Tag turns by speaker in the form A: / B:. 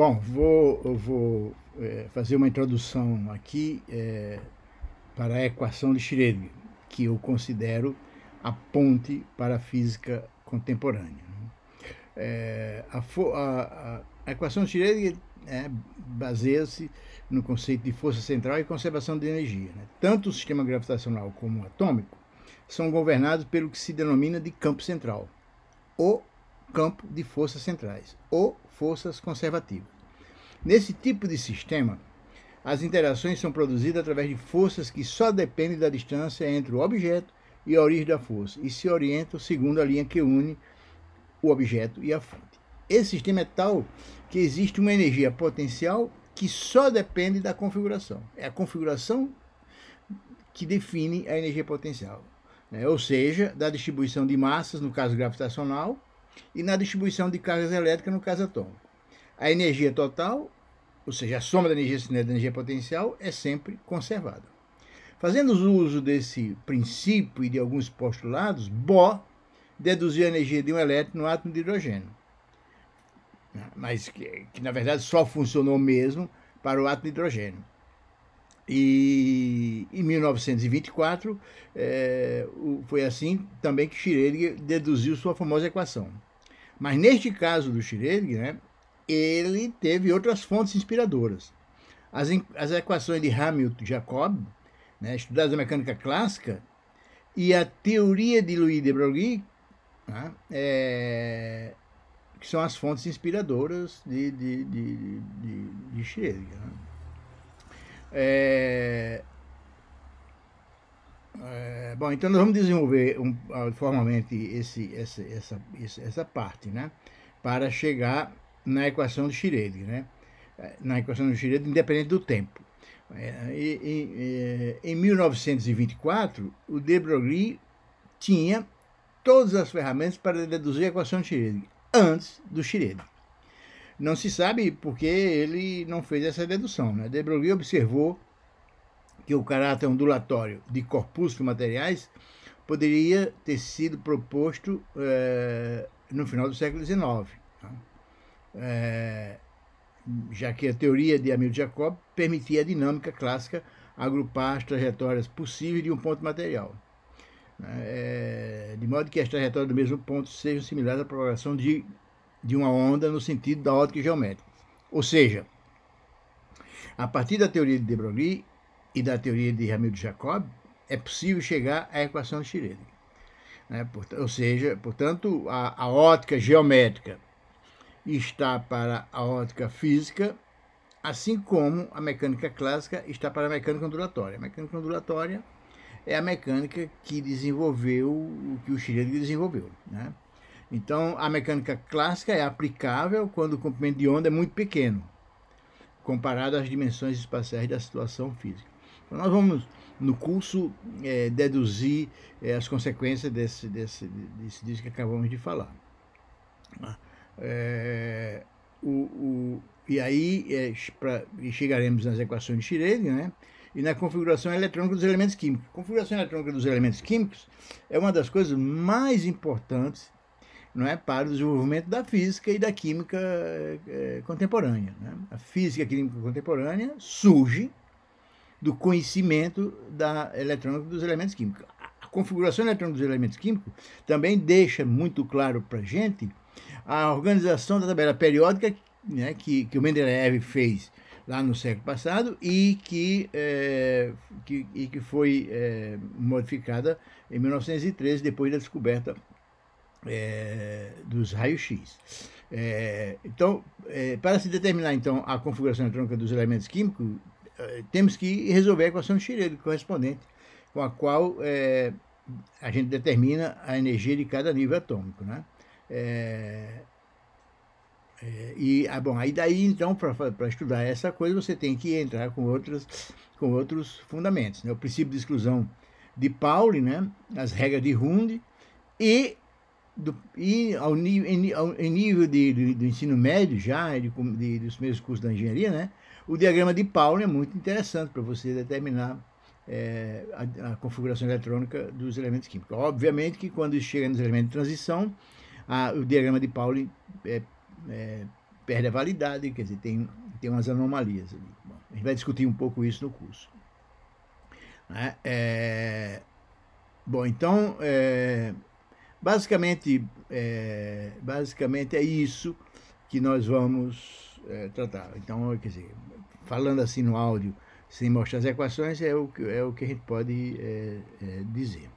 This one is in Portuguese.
A: Bom, vou, eu vou é, fazer uma introdução aqui é, para a equação de Schrödinger, que eu considero a ponte para a física contemporânea. É, a, a, a, equação de Schrödinger é, baseia-se no conceito de força central e conservação de energia. Né? Tanto o sistema gravitacional como o atômico são governados pelo que se denomina de campo central, ou campo de forças centrais, ou forças conservativas. Nesse tipo de sistema, as interações são produzidas através de forças que só dependem da distância entre o objeto e a origem da força e se orientam segundo a linha que une o objeto e a fonte. Esse sistema é tal que existe uma energia potencial que só depende da configuração. É a configuração que define a energia potencial, né? ou seja, da distribuição de massas, no caso gravitacional, e na distribuição de cargas elétricas, no caso atômico. A energia total, ou seja, a soma da energia cinética da energia potencial, é sempre conservada. Fazendo uso desse princípio e de alguns postulados, Bohr deduziu a energia de um elétron no átomo de hidrogênio. Mas que, que na verdade só funcionou mesmo para o átomo de hidrogênio. E em 1924 é, foi assim também que Schrödinger deduziu sua famosa equação. Mas neste caso do Schrödinger, né, ele teve outras fontes inspiradoras. As, as equações de Hamilton-Jacob, né, estudadas na mecânica clássica, e a teoria de Louis de Broglie, né, é, que são as fontes inspiradoras de, de, de, de, de Schrödinger. Né. É, é, bom, então nós vamos desenvolver um, formalmente esse, essa, essa, essa parte, né? Para chegar na equação de Schrödinger, né? É, na equação de Schrödinger, independente do tempo. É, e, e, em 1924, o de Broglie tinha todas as ferramentas para deduzir a equação de Schrödinger, antes do Schrödinger. Não se sabe porque ele não fez essa dedução. Né? De Broglie observou que o caráter ondulatório de corpúsculos materiais poderia ter sido proposto é, no final do século XIX, tá? é, já que a teoria de Hamilton Jacob permitia a dinâmica clássica agrupar as trajetórias possíveis de um ponto material, é, de modo que as trajetórias do mesmo ponto sejam similares à propagação de, de uma onda no sentido da ótica geométrica. Ou seja, a partir da teoria de de Broglie, e da teoria de Hamilton Jacob, é possível chegar à equação de Schrödinger. Né? Ou seja, portanto, a, a ótica geométrica está para a ótica física, assim como a mecânica clássica está para a mecânica ondulatória. A mecânica ondulatória é a mecânica que desenvolveu que o Schrödinger desenvolveu. Né? Então, a mecânica clássica é aplicável quando o comprimento de onda é muito pequeno, comparado às dimensões espaciais da situação física. Então, nós vamos, no curso, é, deduzir é, as consequências desse, desse, desse disco que acabamos de falar. É, o, o, e aí é, pra, chegaremos nas equações de Schrödinger, né? e na configuração eletrônica dos elementos químicos. A configuração eletrônica dos elementos químicos é uma das coisas mais importantes não é, para o desenvolvimento da física e da química é, contemporânea. Né? A física e a química contemporânea surge do conhecimento da eletrônica dos elementos químicos. A configuração eletrônica dos elementos químicos também deixa muito claro para a gente a organização da tabela periódica né, que, que o Mendeleev fez lá no século passado e que, é, que, e que foi é, modificada em 1913, depois da descoberta é, dos raios-x. É, então, é, para se determinar então a configuração eletrônica dos elementos químicos, eh, temos que resolver a equação de Schrödinger correspondente, com a qual é, a gente determina a energia de cada nível atômico. Né? É, é, e, ah, bom, aí daí, então, para estudar essa coisa, você tem que entrar com, outros com outros fundamentos. Né? O princípio de exclusão de Pauli, né? as regras de Hund e, do, e ao, em, ao, em nível de, de, do ensino médio já, de, de, dos primeiros cursos da engenharia, né? O diagrama de Pauli é muito interessante para você determinar é, a, a, configuração eletrônica dos elementos químicos. Obviamente que quando chega nos elementos de transição, a, o diagrama de Pauli é, é, perde a validade, quer dizer, tem, tem umas anomalias ali. Bom, a gente vai discutir um pouco isso no curso. Né? Bom, então, basicamente, é, basicamente é isso que nós vamos é, tratar. Então, quer dizer, falando assim no áudio, sem mostrar as equações, é o, é o que a gente pode é, é, dizer.